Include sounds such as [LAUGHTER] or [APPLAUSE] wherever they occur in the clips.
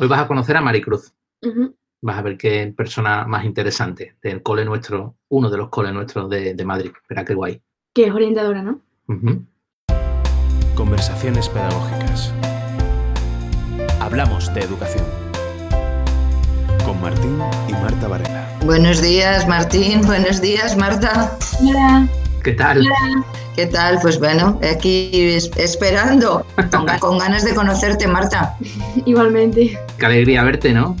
Hoy vas a conocer a Maricruz. Vas a ver qué persona más interesante del cole nuestro, uno de los coles nuestros de, Madrid. Espera qué guay. Que es orientadora, ¿no? Conversaciones pedagógicas. Hablamos de educación. Con Martín y Marta Varela. Buenos días, Martín. Buenos días, Marta. Hola. ¿Qué tal? ¿Qué tal? Pues bueno, aquí esperando, con, ganas de conocerte, Marta. [LAUGHS] Igualmente. Qué alegría verte, ¿no?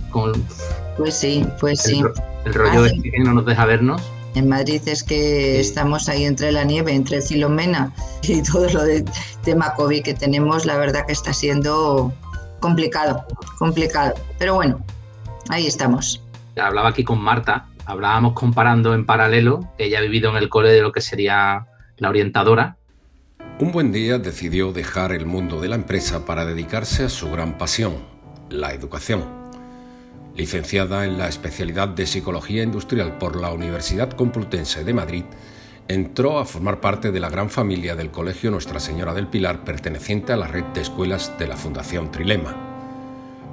Pues sí, pues sí. El rollo es que no nos deja vernos. En Madrid es que estamos ahí entre la nieve, entre Filomena y todo lo del tema COVID que tenemos, la verdad que está siendo complicado, complicado. Pero bueno, ahí estamos. Hablaba aquí con Marta hablábamos comparando en paralelo, ella ha vivido en el cole de lo que sería la orientadora. Un buen día decidió dejar el mundo de la empresa para dedicarse a su gran pasión, la educación. Licenciada en la especialidad de Psicología Industrial por la Universidad Complutense de Madrid, entró a formar parte de la gran familia del Colegio Nuestra Señora del Pilar perteneciente a la red de escuelas de la Fundación Trilema.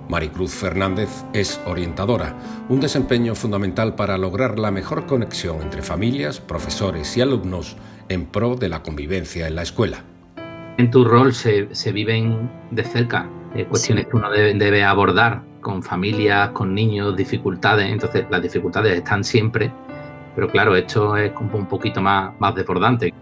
Maricruz Fernández es orientadora, un desempeño fundamental para lograr la mejor conexión entre familias, profesores y alumnos en pro de la convivencia en la escuela. En tu rol se, viven de cerca eh, cuestiones que uno debe, abordar con familias, con niños, dificultades. Entonces, las dificultades están siempre, pero claro, esto es como un poquito más, más desbordante.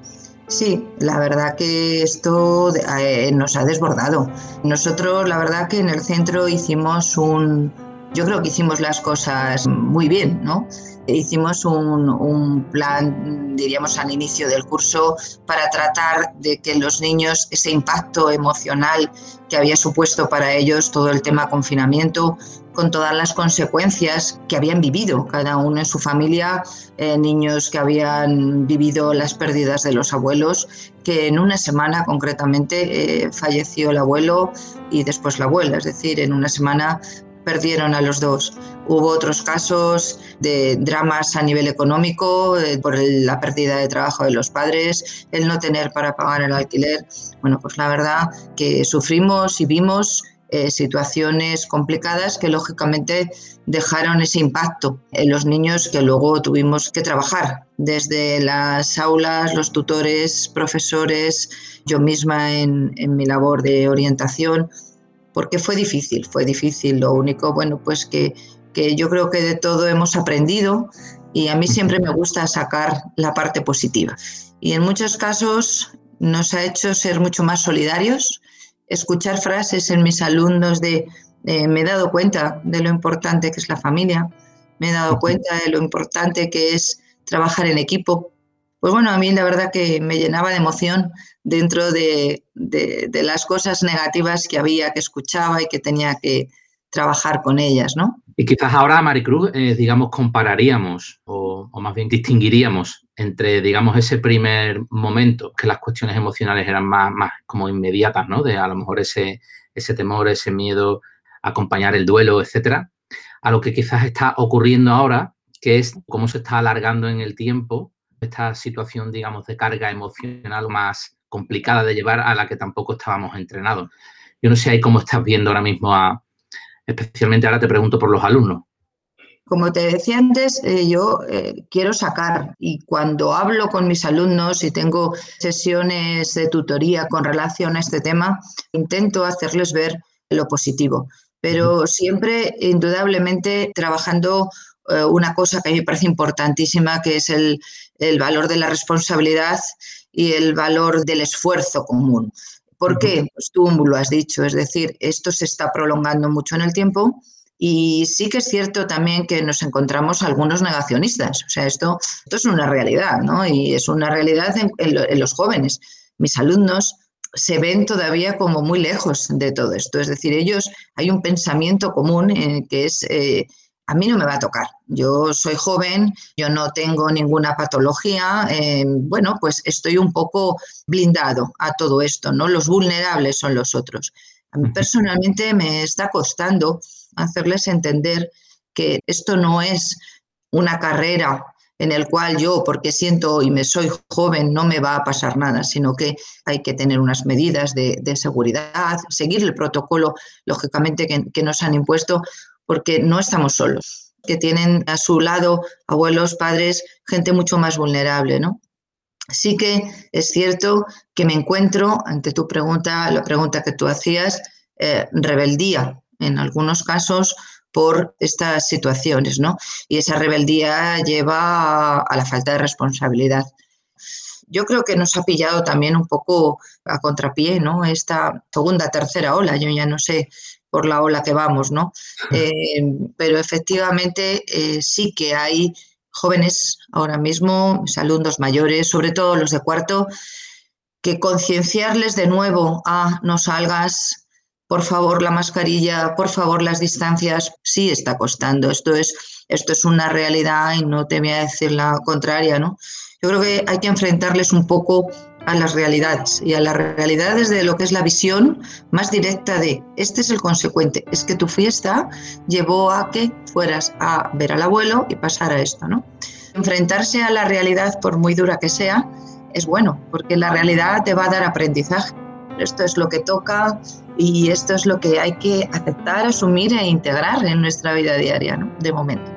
Sí, la verdad que esto eh, nos ha desbordado. Nosotros, la verdad que en el centro hicimos un, yo creo que hicimos las cosas muy bien, ¿no? Hicimos un, un, plan, diríamos, al inicio del curso para tratar de que los niños, ese impacto emocional que había supuesto para ellos todo el tema confinamiento, con todas las consecuencias que habían vivido cada uno en su familia, eh, niños que habían vivido las pérdidas de los abuelos, que en una semana concretamente eh, falleció el abuelo y después la abuela, es decir, en una semana perdieron a los dos. Hubo otros casos de dramas a nivel económico, eh, por la pérdida de trabajo de los padres, el no tener para pagar el alquiler. Bueno, pues la verdad que sufrimos y vimos eh, situaciones complicadas que lógicamente dejaron ese impacto en los niños que luego tuvimos que trabajar desde las aulas, los tutores, profesores, yo misma en, en mi labor de orientación, porque fue difícil, fue difícil. Lo único, bueno, pues que, que yo creo que de todo hemos aprendido y a mí siempre me gusta sacar la parte positiva. Y en muchos casos nos ha hecho ser mucho más solidarios, escuchar frases en mis alumnos de eh, me he dado cuenta de lo importante que es la familia, me he dado cuenta de lo importante que es trabajar en equipo. Pues bueno, a mí la verdad que me llenaba de emoción dentro de, de las cosas negativas que había, que escuchaba y que tenía que, trabajar con ellas, ¿no? Y quizás ahora, Maricruz, eh, digamos, compararíamos o, más bien distinguiríamos entre, digamos, ese primer momento, que las cuestiones emocionales eran más, más como inmediatas, ¿no? De a lo mejor ese, ese temor, ese miedo, acompañar el duelo, etcétera, a lo que quizás está ocurriendo ahora, que es cómo se está alargando en el tiempo esta situación, digamos, de carga emocional más complicada de llevar a la que tampoco estábamos entrenados. Yo no sé ahí cómo estás viendo ahora mismo a, especialmente ahora te pregunto por los alumnos. Como te decía antes, eh, yo eh, quiero sacar y cuando hablo con mis alumnos y tengo sesiones de tutoría con relación a este tema, intento hacerles ver lo positivo, pero siempre, indudablemente, trabajando eh, una cosa que a mí me parece importantísima, que es el, el valor de la responsabilidad y el valor del esfuerzo común. ¿Por qué? Pues tú lo has dicho, es decir, esto se está prolongando mucho en el tiempo y sí que es cierto también que nos encontramos algunos negacionistas. O sea, esto, esto es una realidad, ¿no? Y es una realidad en, los jóvenes. Mis alumnos se ven todavía como muy lejos de todo esto. Es decir, ellos, hay un pensamiento común en que es eh, a mí no me va a tocar. Yo soy joven, yo no tengo ninguna patología, eh, bueno, pues estoy un poco blindado a todo esto, ¿no? Los vulnerables son los otros. A mí personalmente me está costando hacerles entender que esto no es una carrera en el cual yo, porque siento y me soy joven, no me va a pasar nada, sino que hay que tener unas medidas de, seguridad, seguir el protocolo, lógicamente, que, nos han impuesto, porque no estamos solos, que tienen a su lado abuelos, padres, gente mucho más vulnerable, ¿no? Sí que es cierto que me encuentro, ante tu pregunta, la pregunta que tú hacías, eh, rebeldía en algunos casos por estas situaciones, ¿no? Y esa rebeldía lleva a, la falta de responsabilidad. Yo creo que nos ha pillado también un poco a contrapié, ¿no? Esta segunda, tercera ola, yo ya no sé por la ola que vamos, ¿no? [LAUGHS] Eh, pero efectivamente eh, sí que hay jóvenes ahora mismo, mis alumnos mayores, sobre todo los de cuarto, que concienciarles de nuevo a no salgas, por favor la mascarilla, por favor las distancias, sí está costando. Esto es, esto es una realidad y no te voy a decir la contraria, ¿no? Yo creo que hay que enfrentarles un poco a las realidades y a las realidades de lo que es la visión más directa de este es el consecuente, es que tu fiesta llevó a que fueras a ver al abuelo y pasara esto, ¿no? Enfrentarse a la realidad, por muy dura que sea, es bueno, porque la realidad te va a dar aprendizaje. Esto es lo que toca y esto es lo que hay que aceptar, asumir e integrar en nuestra vida diaria, ¿no? De momento.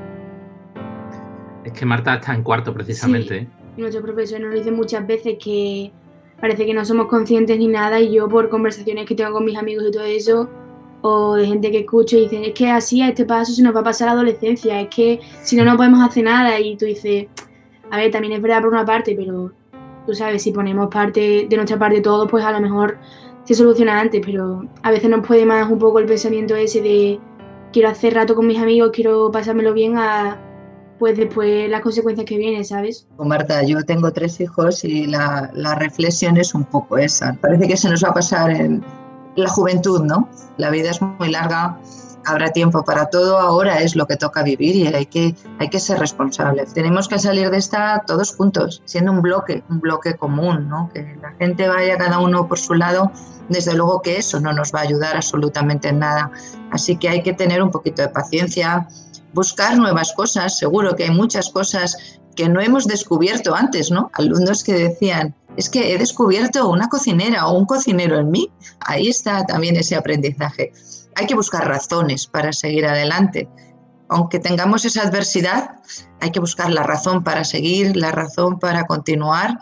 Es que Marta está en cuarto precisamente. Sí. Nuestro profesor nos dice muchas veces que parece que no somos conscientes ni nada y yo por conversaciones que tengo con mis amigos y todo eso, o de gente que escucho dicen, es que así a este paso se nos va a pasar la adolescencia, es que si no, no podemos hacer nada y tú dices, a ver, también es verdad por una parte, pero tú sabes, si ponemos parte de nuestra parte todo, pues a lo mejor se soluciona antes, pero a veces nos puede más un poco el pensamiento ese de quiero hacer rato con mis amigos, quiero pasármelo bien a pues después las consecuencias que vienen, ¿sabes? Marta, yo tengo tres hijos y la, la reflexión es un poco esa. Parece que se nos va a pasar en la juventud, ¿no? La vida es muy larga, habrá tiempo para todo, ahora es lo que toca vivir y hay que, hay que ser responsables. Tenemos que salir de esta todos juntos, siendo un bloque, un bloque común, ¿no? que la gente vaya cada uno por su lado, desde luego que eso no nos va a ayudar absolutamente en nada. Así que hay que tener un poquito de paciencia, buscar nuevas cosas, seguro que hay muchas cosas que no hemos descubierto antes, ¿no? Alumnos que decían, es que he descubierto una cocinera o un cocinero en mí. Ahí está también ese aprendizaje hay que buscar razones para seguir adelante. Aunque tengamos esa adversidad, hay que buscar la razón para seguir, la razón para continuar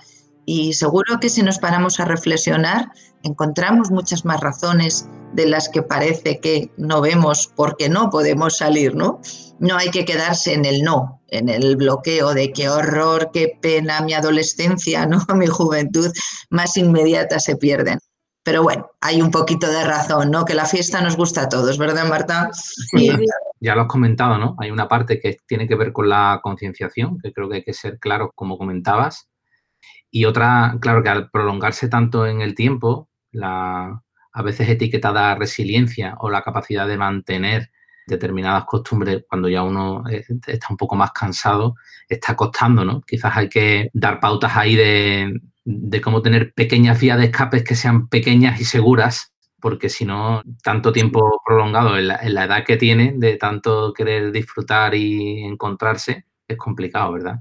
y seguro que si nos paramos a reflexionar, encontramos muchas más razones de las que parece que no vemos porque no podemos salir, ¿no? No hay que quedarse en el no, en el bloqueo de qué horror, qué pena, mi adolescencia, ¿no? [LAUGHS] Mi juventud más inmediata se pierden. Pero bueno, hay un poquito de razón, ¿no? Que la fiesta nos gusta a todos, ¿verdad, Marta? Sí, ya lo has comentado, ¿no? Hay una parte que tiene que ver con la concienciación, que creo que hay que ser claros, como comentabas. Y otra, claro, que al prolongarse tanto en el tiempo, la a veces etiquetada resiliencia o la capacidad de mantener determinadas costumbres cuando ya uno eh, está un poco más cansado, está costando, ¿no? Quizás hay que dar pautas ahí de, de cómo tener pequeñas vías de escapes que sean pequeñas y seguras, porque si no, tanto tiempo prolongado en la, edad que tiene, de tanto querer disfrutar y encontrarse, es complicado, ¿verdad?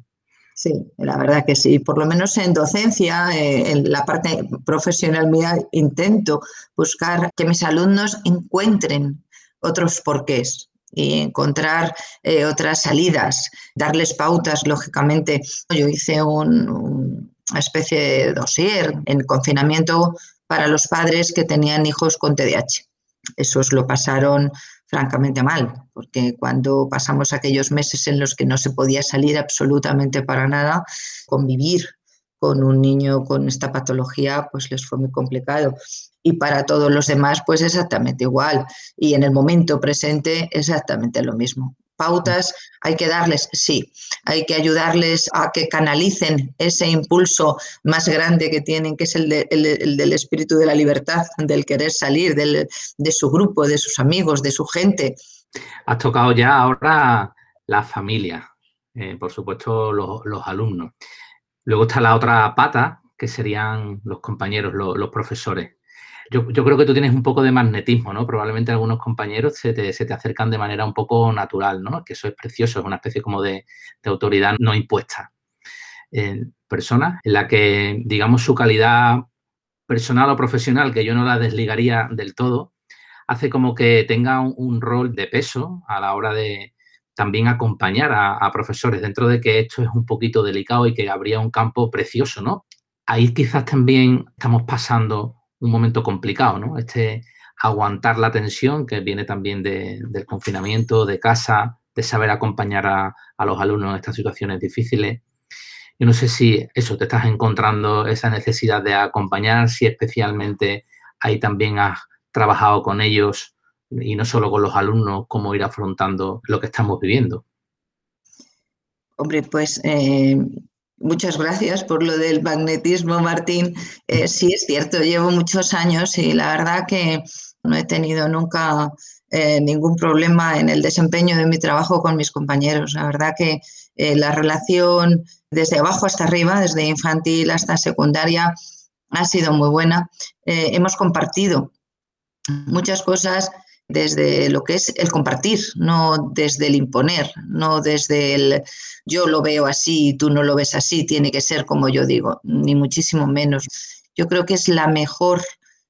Sí, la verdad que sí. Por lo menos en docencia, eh, en la parte profesional mía, intento buscar que mis alumnos encuentren otros porqués y encontrar eh, otras salidas, darles pautas, lógicamente. Yo hice un especie de dossier en confinamiento para los padres que tenían hijos con TDAH. Esos lo pasaron francamente mal, porque cuando pasamos aquellos meses en los que no se podía salir absolutamente para nada, convivir con un niño con esta patología, pues les fue muy complicado. Y para todos los demás, pues exactamente igual. Y en el momento presente, exactamente lo mismo pautas hay que darles, sí, hay que ayudarles a que canalicen ese impulso más grande que tienen, que es el, del espíritu de la libertad, del querer salir de su grupo, de sus amigos, de su gente. Has tocado ya ahora la familia, eh, por supuesto los, alumnos. Luego está la otra pata, que serían los compañeros, los profesores. Yo, creo que tú tienes un poco de magnetismo, ¿no? Probablemente algunos compañeros se te, acercan de manera un poco natural, ¿no? Que eso es precioso, es una especie como de, autoridad no impuesta. en personas en la que, digamos, su calidad personal o profesional, que yo no la desligaría del todo, hace como que tenga un, rol de peso a la hora de también acompañar a, a, profesores, dentro de que esto es un poquito delicado y que habría un campo precioso, ¿no? Ahí quizás también estamos pasando un momento complicado, ¿no? Este aguantar la tensión que viene también del confinamiento, de casa, de saber acompañar a, los alumnos en estas situaciones difíciles. Yo no sé si eso, te estás encontrando esa necesidad de acompañar, si especialmente ahí también has trabajado con ellos y no solo con los alumnos, cómo ir afrontando lo que estamos viviendo. Hombre, pues eh, Muchas gracias por lo del magnetismo, Martín. Eh, sí, es cierto, llevo muchos años y la verdad que no he tenido nunca eh, ningún problema en el desempeño de mi trabajo con mis compañeros. La verdad que eh, la relación desde abajo hasta arriba, desde infantil hasta secundaria, ha sido muy buena. hemos compartido muchas cosas desde lo que es el compartir, no desde el imponer, no desde el yo lo veo así y tú no lo ves así, tiene que ser como yo digo, ni muchísimo menos. Yo creo que es la mejor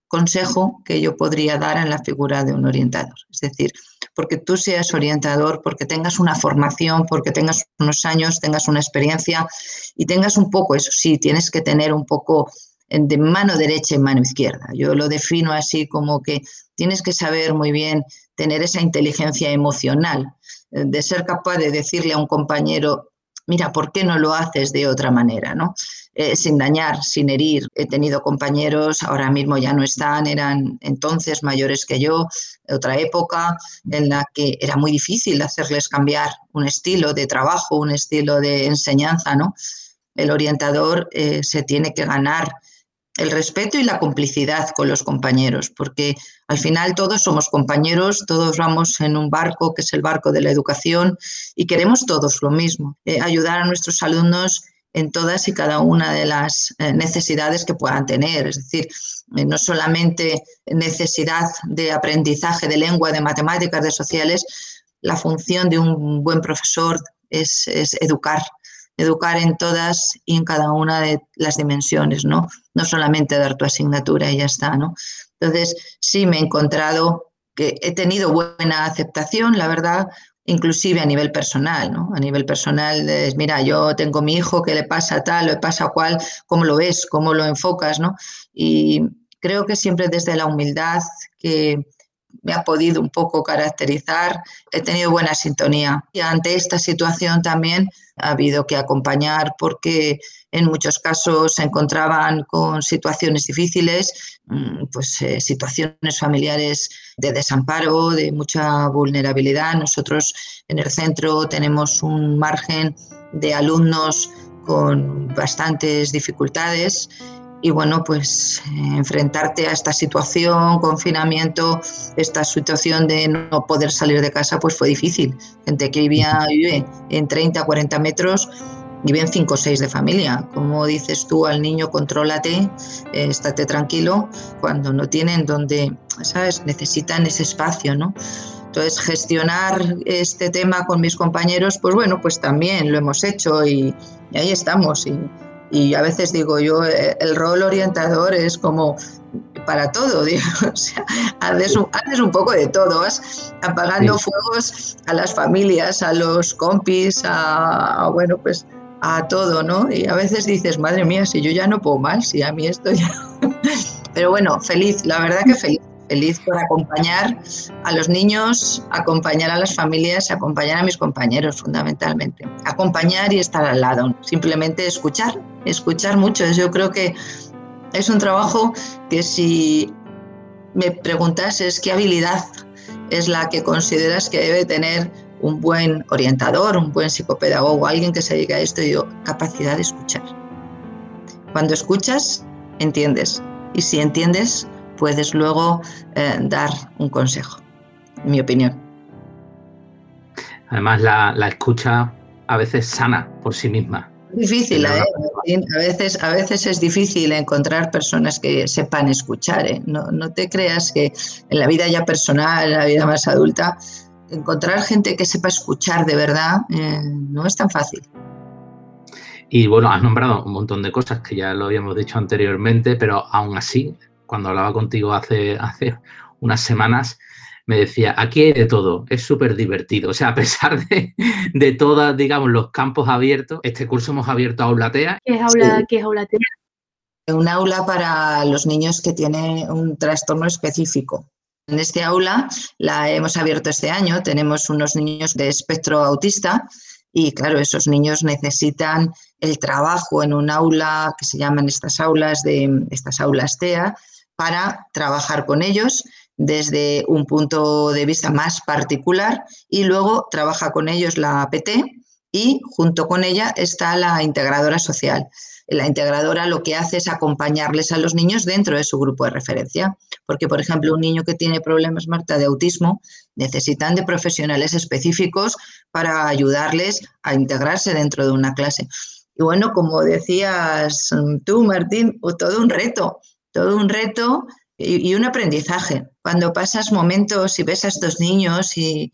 consejo que yo podría dar en la figura de un orientador. Es decir, porque tú seas orientador, porque tengas una formación, porque tengas unos años, tengas una experiencia y tengas un poco, eso sí, tienes que tener un poco de mano derecha y mano izquierda. Yo lo defino así como que tienes que saber muy bien tener esa inteligencia emocional, eh, de ser capaz de decirle a un compañero, mira, ¿por qué no lo haces de otra manera? ¿no? Eh, sin dañar, sin herir. He tenido compañeros, ahora mismo ya no están, eran entonces mayores que yo, otra época en la que era muy difícil hacerles cambiar un estilo de trabajo, un estilo de enseñanza. ¿no? El orientador eh, se tiene que ganar el respeto y la complicidad con los compañeros, porque al final todos somos compañeros, todos vamos en un barco que es el barco de la educación y queremos todos lo mismo, eh, ayudar a nuestros alumnos en todas y cada una de las eh, necesidades que puedan tener, es decir, eh, no solamente necesidad de aprendizaje de lengua, de matemáticas, de sociales, la función de un buen profesor es, es educar, educar en todas y en cada una de las dimensiones, ¿no? No solamente dar tu asignatura y ya está, ¿no? Entonces, sí me he encontrado que he tenido buena aceptación, la verdad, inclusive a nivel personal, ¿no? A nivel personal, es, mira, yo tengo mi hijo, ¿qué le pasa tal, le pasa cual? ¿Cómo lo ves? ¿Cómo lo enfocas, no? Y creo que siempre desde la humildad que me ha podido un poco caracterizar, he tenido buena sintonía. Y ante esta situación también ha habido que acompañar porque en muchos casos se encontraban con situaciones difíciles, mm, pues eh, situaciones familiares de desamparo, de mucha vulnerabilidad. Nosotros en el centro tenemos un margen de alumnos con bastantes dificultades y bueno, pues eh, enfrentarte a esta situación, confinamiento, esta situación de no poder salir de casa, pues fue difícil. Gente que vivía, vive en 30, 40 metros, viven 5 o 6 de familia. Como dices tú al niño, contrólate, eh, estate tranquilo, cuando no tienen donde, ¿sabes? Necesitan ese espacio, ¿no? Entonces, gestionar este tema con mis compañeros, pues bueno, pues también lo hemos hecho y, y ahí estamos. Y, y a veces digo yo, eh, el rol orientador es como para todo, [LAUGHS] digo, o sea, haces un, poco de todo, vas apagando fuegos a las familias, a los compis, a, bueno, pues a todo, ¿no? Y a veces dices, madre mía, si yo ya no puedo más, si a mí esto ya... [LAUGHS] Pero bueno, feliz, la verdad que feliz feliz por acompañar a los niños, acompañar a las familias, acompañar a mis compañeros fundamentalmente. Acompañar y estar al lado, simplemente escuchar, escuchar mucho. Yo creo que es un trabajo que si me preguntas es qué habilidad es la que consideras que debe tener un buen orientador, un buen psicopedagogo, alguien que se dedica a esto, digo, capacidad de escuchar. Cuando escuchas, entiendes. Y si entiendes, puedes luego eh, dar un consejo, en mi opinión. Además, la, escucha a veces sana por sí misma. Difícil, ¿eh? A veces, a veces es difícil encontrar personas que sepan escuchar. ¿eh? No, no te creas que en la vida ya personal, en la vida más adulta, encontrar gente que sepa escuchar de verdad eh, no es tan fácil. Y bueno, has nombrado un montón de cosas que ya lo habíamos dicho anteriormente, pero aún así, cuando hablaba contigo hace, [LAUGHS] hace unas semanas, me decía, aquí hay de todo, es súper divertido. O sea, a pesar de, de todos, digamos, los campos abiertos, este curso hemos abierto Aulatea. ¿Qué es, aula, ¿qué es Aulatea? Un aula para los niños que tienen un trastorno específico. En este aula la hemos abierto este año, tenemos unos niños de espectro autista y claro, esos niños necesitan el trabajo en un aula que se llaman estas aulas de estas aulas TEA para trabajar con ellos desde un punto de vista más particular y luego trabaja con ellos la APT y junto con ella está la integradora social. La integradora lo que hace es acompañarles a los niños dentro de su grupo de referencia, porque por ejemplo un niño que tiene problemas, Marta, de autismo, necesitan de profesionales específicos para ayudarles a integrarse dentro de una clase. Y bueno, como decías tú, Martín, todo un reto, todo un reto y, un aprendizaje. Cuando pasas momentos y ves a estos niños y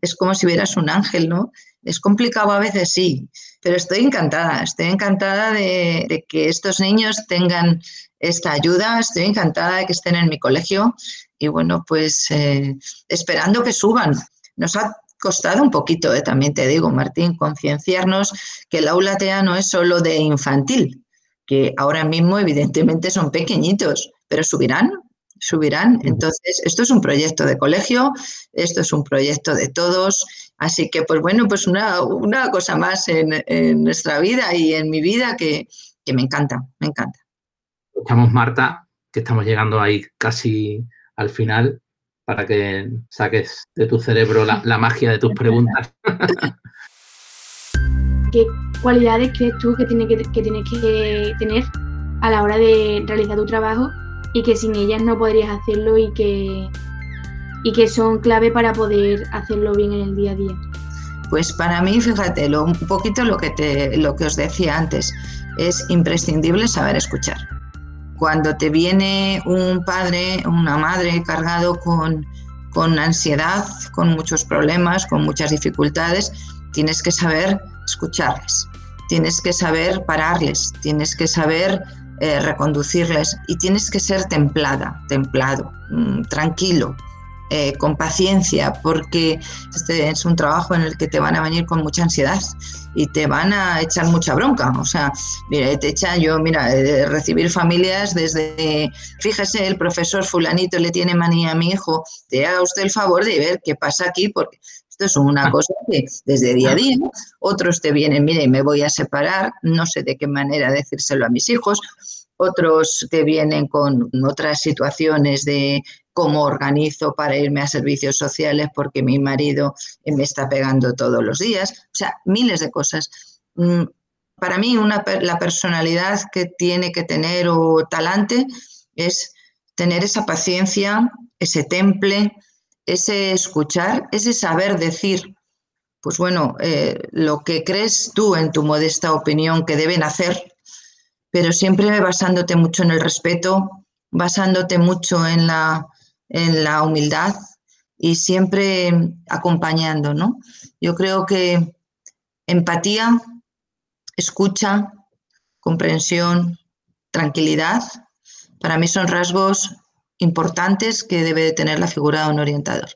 es como si vieras un ángel, ¿no? Es complicado a veces, sí, pero estoy encantada, estoy encantada de, que estos niños tengan esta ayuda, estoy encantada de que estén en mi colegio y bueno, pues eh, esperando que suban. Nos ha costado un poquito, eh, también te digo, Martín, concienciarnos que el aula TEA no es solo de infantil, que ahora mismo evidentemente son pequeñitos, pero subirán, subirán. Entonces, esto es un proyecto de colegio, esto es un proyecto de todos. Así que, pues bueno, pues una, cosa más en, nuestra vida y en mi vida que, me encanta, me encanta. Estamos, Marta, que estamos llegando ahí casi al final para que saques de tu cerebro la, la magia de tus preguntas. [LAUGHS] ¿Qué cualidades crees tú que, tiene que, que tienes que tener a la hora de realizar tu trabajo y que sin ellas no podrías hacerlo y que, y que son clave para poder hacerlo bien en el día a día? Pues para mí, fíjate, lo, un poquito lo que, te, lo que os decía antes, es imprescindible saber escuchar. Cuando te viene un padre, una madre cargado con, con ansiedad, con muchos problemas, con muchas dificultades, tienes que saber escucharles, tienes que saber pararles, tienes que saber eh, reconducirles y tienes que ser templada, templado, mm, tranquilo, eh, con paciencia, porque este es un trabajo en el que te van a venir con mucha ansiedad y te van a echar mucha bronca. O sea, mira, te echan yo, mira, recibir familias desde, fíjese, el profesor fulanito le tiene manía a mi hijo, te haga usted el favor de ver qué pasa aquí, porque esto es una cosa que desde día a día, otros te vienen, mire, me voy a separar, no sé de qué manera decírselo a mis hijos, otros te vienen con otras situaciones de cómo organizo para irme a servicios sociales porque mi marido me está pegando todos los días, o sea, miles de cosas. Mm, para mí, una, la personalidad que tiene que tener o talante es tener esa paciencia, ese temple, ese escuchar, ese saber decir, pues bueno, eh, lo que crees tú en tu modesta opinión que deben hacer, pero siempre basándote mucho en el respeto, basándote mucho en la, en la humildad y siempre acompañando, ¿no? Yo creo que empatía, escucha, comprensión, tranquilidad, para mí son rasgos importantes que debe de tener la figura de un orientador.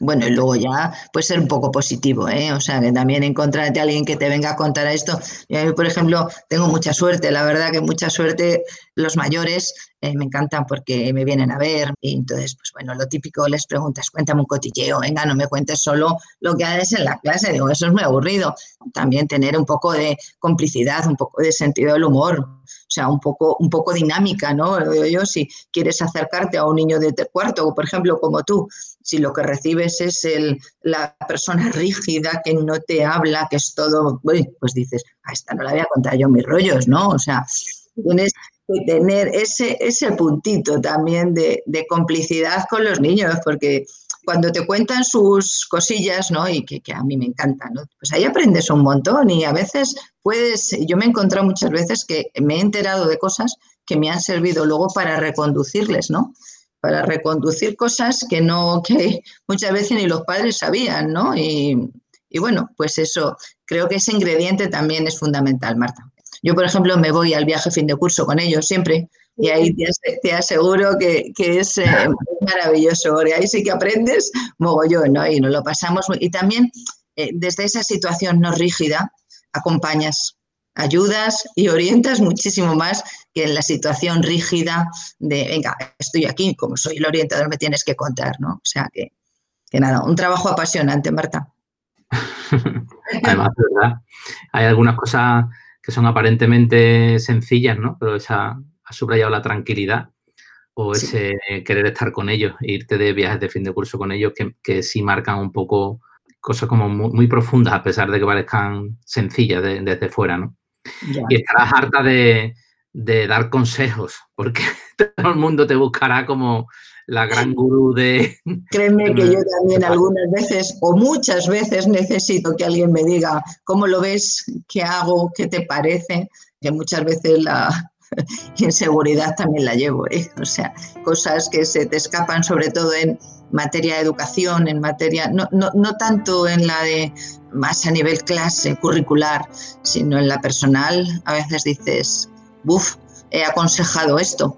Bueno, y luego ya puede ser un poco positivo, ¿eh? O sea, que también encontrarte a alguien que te venga a contar esto. Yo, por ejemplo, tengo mucha suerte, la verdad que mucha suerte. Los mayores eh, me encantan porque me vienen a ver entonces, pues bueno, lo típico les preguntas, cuéntame un cotilleo, venga, no me cuentes solo lo que haces en la clase. Digo, eso es muy aburrido. También tener un poco de complicidad, un poco de sentido del humor, o sea, un poco, un poco dinámica, ¿no? Yo, si quieres acercarte a un niño de cuarto, por ejemplo, como tú, si lo que recibes es el, la persona [LAUGHS] rígida que no te habla, que es todo, pues dices, a esta no la voy a contar yo mis rollos, ¿no? O sea, tienes que tener ese, ese puntito también de, complicidad con los niños, porque cuando te cuentan sus cosillas, ¿no? Y que, a mí me encantan, ¿no? Pues ahí aprendes un montón y a veces puedes, yo me he encontrado muchas veces que me he enterado de cosas que me han servido luego para reconducirles, ¿no? Para reconducir cosas que no, que muchas veces ni los padres sabían, ¿no? Y, bueno, pues eso, creo que ese ingrediente también es fundamental, Marta. Yo, por ejemplo, me voy al viaje fin de curso con ellos siempre y ahí te, aseguro que, es eh, maravilloso, porque ahí sí que aprendes mogollón, ¿no? Y nos lo pasamos. Y también eh, desde esa situación no rígida, acompañas, ayudas y orientas muchísimo más que en la situación rígida de, venga, estoy aquí, como soy el orientador me tienes que contar, ¿no? O sea que, que nada, un trabajo apasionante, Marta. [LAUGHS] Además, ¿verdad? Hay algunas cosas que son aparentemente sencillas, ¿no? Pero esa, ha subrayado la tranquilidad o ese querer estar con ellos, irte de viajes de fin de curso con ellos, que, sí marcan un poco cosas como muy, profundas, a pesar de que parezcan sencillas desde fuera, ¿no? Y estarás harta de, dar consejos, porque [LAUGHS] todo el mundo te buscará como la gran gurú de... [LAUGHS] Créeme que yo también algunas veces o muchas veces necesito que alguien me diga cómo lo ves, qué hago, qué te parece, que muchas veces la, [LAUGHS] inseguridad también la llevo, ¿eh? o sea, cosas que se te escapan sobre todo en materia de educación, en materia, no, no, no tanto en la de más a nivel clase, curricular, sino en la personal, a veces dices, buf, he aconsejado esto,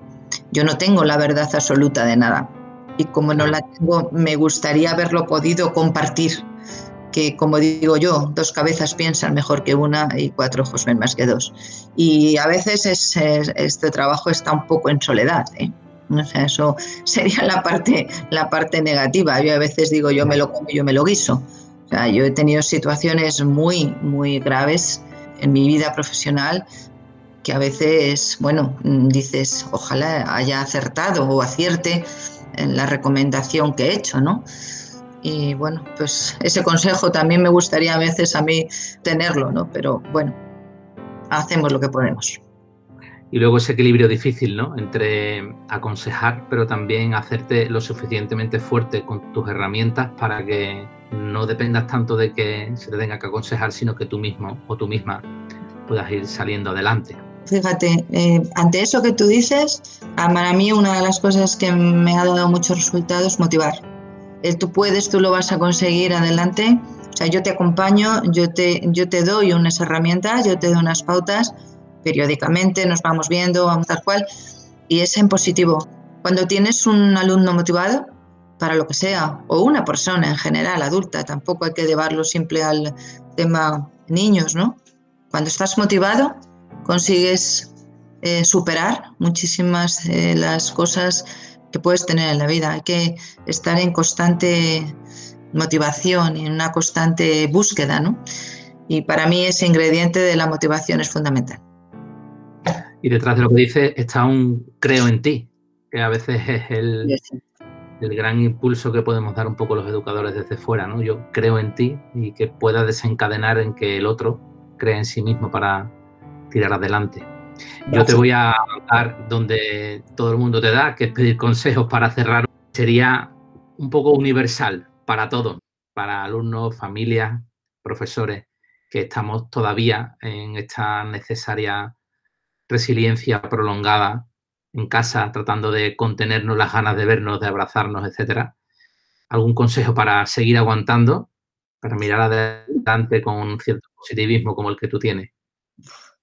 yo no tengo la verdad absoluta de nada. Y como no la tengo, me gustaría haberlo podido compartir que, como digo yo, dos cabezas piensan mejor que una y cuatro ojos ven más que dos. Y a veces este trabajo está un poco en soledad. ¿eh? O sea, eso sería la parte, la parte negativa. Yo a veces digo, yo me lo como, yo me lo guiso. O sea, yo he tenido situaciones muy, muy graves en mi vida profesional que a veces, bueno, dices, ojalá haya acertado o acierte en la recomendación que he hecho, ¿no? Y bueno, pues ese consejo también me gustaría a veces a mí tenerlo, ¿no? Pero bueno, hacemos lo que podemos. Y luego ese equilibrio difícil, ¿no? Entre aconsejar, pero también hacerte lo suficientemente fuerte con tus herramientas para que no dependas tanto de que se te tenga que aconsejar, sino que tú mismo o tú misma puedas ir saliendo adelante. Fíjate, eh, ante eso que tú dices, para mí una de las cosas que me ha dado muchos resultados es motivar tú puedes, tú lo vas a conseguir adelante. O sea, yo te acompaño, yo te, yo te doy unas herramientas, yo te doy unas pautas, periódicamente nos vamos viendo, vamos tal cual, y es en positivo. Cuando tienes un alumno motivado, para lo que sea, o una persona en general, adulta, tampoco hay que llevarlo siempre al tema niños, ¿no? Cuando estás motivado, consigues eh, superar muchísimas de las cosas que puedes tener en la vida. Hay que estar en constante motivación y en una constante búsqueda, ¿no? Y para mí ese ingrediente de la motivación es fundamental. Y detrás de lo que dices está un creo en ti, que a veces es el, el gran impulso que podemos dar un poco los educadores desde fuera, ¿no? Yo creo en ti y que pueda desencadenar en que el otro crea en sí mismo para tirar adelante. Yo te voy a dar donde todo el mundo te da, que es pedir consejos para cerrar. Sería un poco universal para todos, para alumnos, familias, profesores, que estamos todavía en esta necesaria resiliencia prolongada en casa, tratando de contenernos las ganas de vernos, de abrazarnos, etcétera. ¿Algún consejo para seguir aguantando, para mirar adelante con un cierto positivismo como el que tú tienes?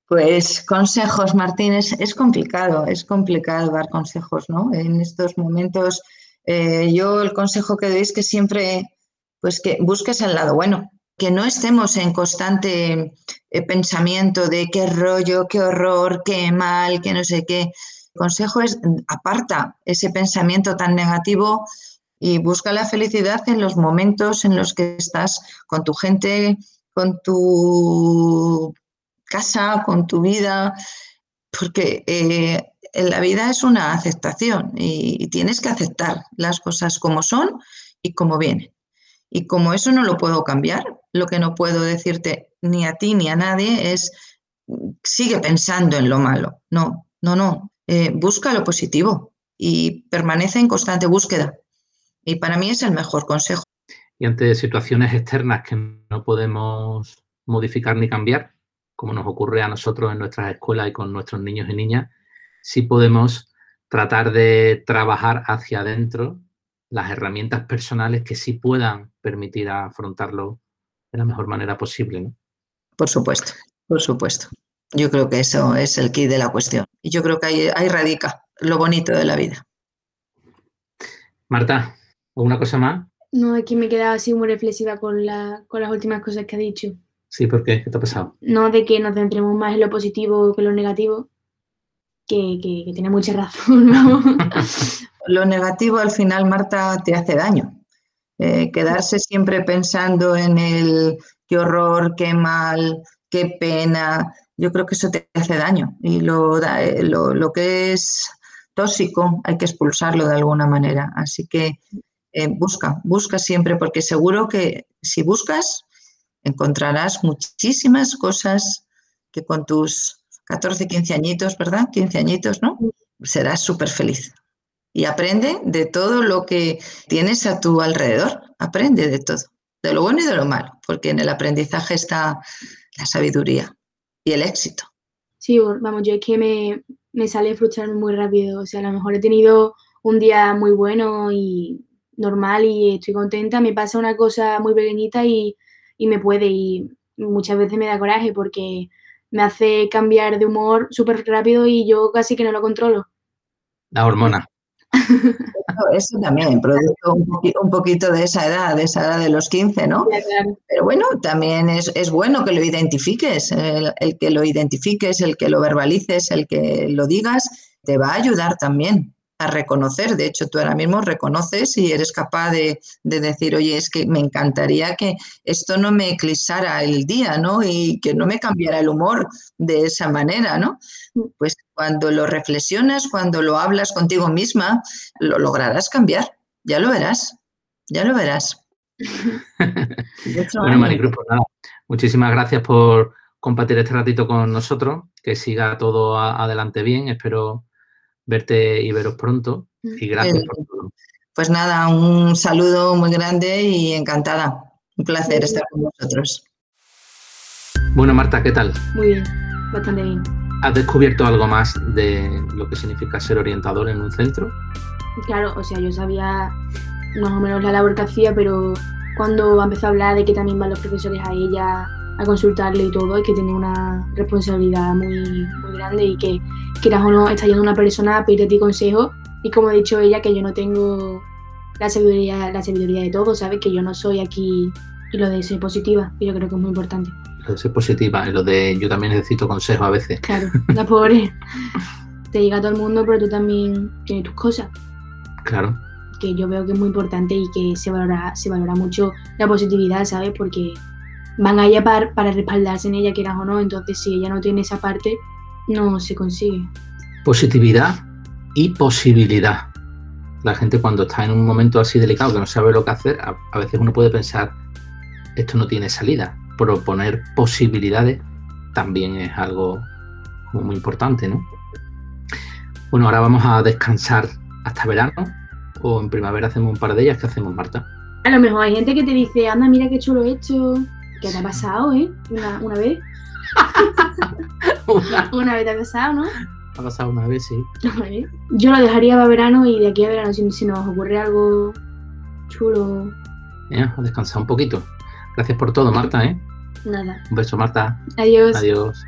Pues consejos, Martínez, es complicado, es complicado dar consejos, ¿no? En estos momentos, eh, yo el consejo que doy es que siempre, pues que busques el lado bueno, que no estemos en constante pensamiento de qué rollo, qué horror, qué mal, qué no sé qué. El consejo es aparta ese pensamiento tan negativo y busca la felicidad en los momentos en los que estás con tu gente, con tu casa, con tu vida, porque eh, la vida es una aceptación y, tienes que aceptar las cosas como son y como vienen. Y como eso no lo puedo cambiar, lo que no puedo decirte ni a ti ni a nadie es sigue pensando en lo malo. No, no, no. Eh, busca lo positivo y permanece en constante búsqueda. Y para mí es el mejor consejo. Y ante situaciones externas que no podemos modificar ni cambiar, como nos ocurre a nosotros en nuestras escuelas y con nuestros niños y niñas, sí podemos tratar de trabajar hacia adentro las herramientas personales que sí puedan permitir afrontarlo de la mejor manera posible. Por supuesto, por supuesto. Yo creo que eso es el key de la cuestión. Y yo creo que ahí, ahí radica lo bonito de la vida. Marta, ¿alguna cosa más? No, es que me he quedado así muy reflexiva con, la, con las últimas cosas que ha dicho. Sí, ¿por qué? ¿Qué te ha pasado? No de que nos centremos más en lo positivo que en lo negativo, que, que, tiene mucha razón. [LAUGHS] lo negativo al final, Marta, te hace daño. Eh, quedarse siempre pensando en el qué horror, qué mal, qué pena, yo creo que eso te hace daño. Y lo, eh, lo, lo que es tóxico hay que expulsarlo de alguna manera. Así que eh, busca, busca siempre, porque seguro que si buscas, encontrarás muchísimas cosas que con tus 14, 15 añitos, ¿verdad? 15 añitos, ¿no? Serás súper feliz. Y aprende de todo lo que tienes a tu alrededor. Aprende de todo, de lo bueno y de lo malo, porque en el aprendizaje está la sabiduría y el éxito. Sí, vamos, yo es que me, me sale frustrarme muy rápido. O sea, a lo mejor he tenido un día muy bueno y normal y estoy contenta, me pasa una cosa muy pequeñita y, y me puede y muchas veces me da coraje porque me hace cambiar de humor súper rápido y yo casi que no lo controlo. La hormona. Eso, también, producto un, poquito de esa edad, de esa edad de los 15, ¿no? Pero bueno, también es, bueno que lo identifiques, el, el, que lo identifiques, el que lo verbalices, el que lo digas, te va a ayudar también a reconocer. De hecho, tú ahora mismo reconoces y eres capaz de, decir, oye, es que me encantaría que esto no me eclipsara el día, ¿no? Y que no me cambiara el humor de esa manera, ¿no? Pues cuando lo reflexionas, cuando lo hablas contigo misma, lo lograrás cambiar. Ya lo verás, ya lo verás. [LAUGHS] bueno, Maricruz, pues nada, muchísimas gracias por compartir este ratito con nosotros, que siga todo adelante bien, espero verte y veros pronto. Y gracias por todo. Pues nada, un saludo muy grande y encantada. Un placer estar con vosotros. Bueno, Marta, ¿qué tal? Muy bien, bastante bien. ¿Has descubierto algo más de lo que significa ser orientador en un centro? Claro, o sea, yo sabía más o menos la labor que hacía, pero cuando empezó a hablar de que también van los profesores a ella a consultarle y todo, y que tiene una responsabilidad muy, grande y que, quieras o no, está yendo una persona a pedirte ti consejo. Y como ha dicho ella, que yo no tengo la sabiduría, la sabiduría de todo, ¿sabes? Que yo no soy aquí y lo de ser positiva, y yo creo que es muy importante. Ser positiva, y lo de yo también necesito consejo a veces. Claro, la pobre. te llega a todo el mundo, pero tú también tienes tus cosas. Claro. Que yo veo que es muy importante y que se valora, se valora mucho la positividad, ¿sabes? Porque van allá para, para respaldarse en ella, quieras o no. Entonces, si ella no tiene esa parte, no se consigue. Positividad y posibilidad. La gente cuando está en un momento así delicado que no sabe lo que hacer, a, veces uno puede pensar, esto no tiene salida. Proponer posibilidades también es algo muy importante, ¿no? Bueno, ahora vamos a descansar hasta verano o en primavera hacemos un par de ellas. ¿Qué hacemos, Marta? A lo mejor hay gente que te dice, anda, mira qué chulo he hecho. ¿Qué te ha pasado, eh? Una, una vez. [LAUGHS] una, vez te ha pasado, ¿no? Ha pasado una vez, sí. [LAUGHS] Yo lo dejaría para verano y de aquí a verano, si, si nos ocurre algo chulo. Ya, a descansar un poquito. Gracias por todo, Marta, ¿eh? Nada. Un beso, Marta. Adiós. Adiós.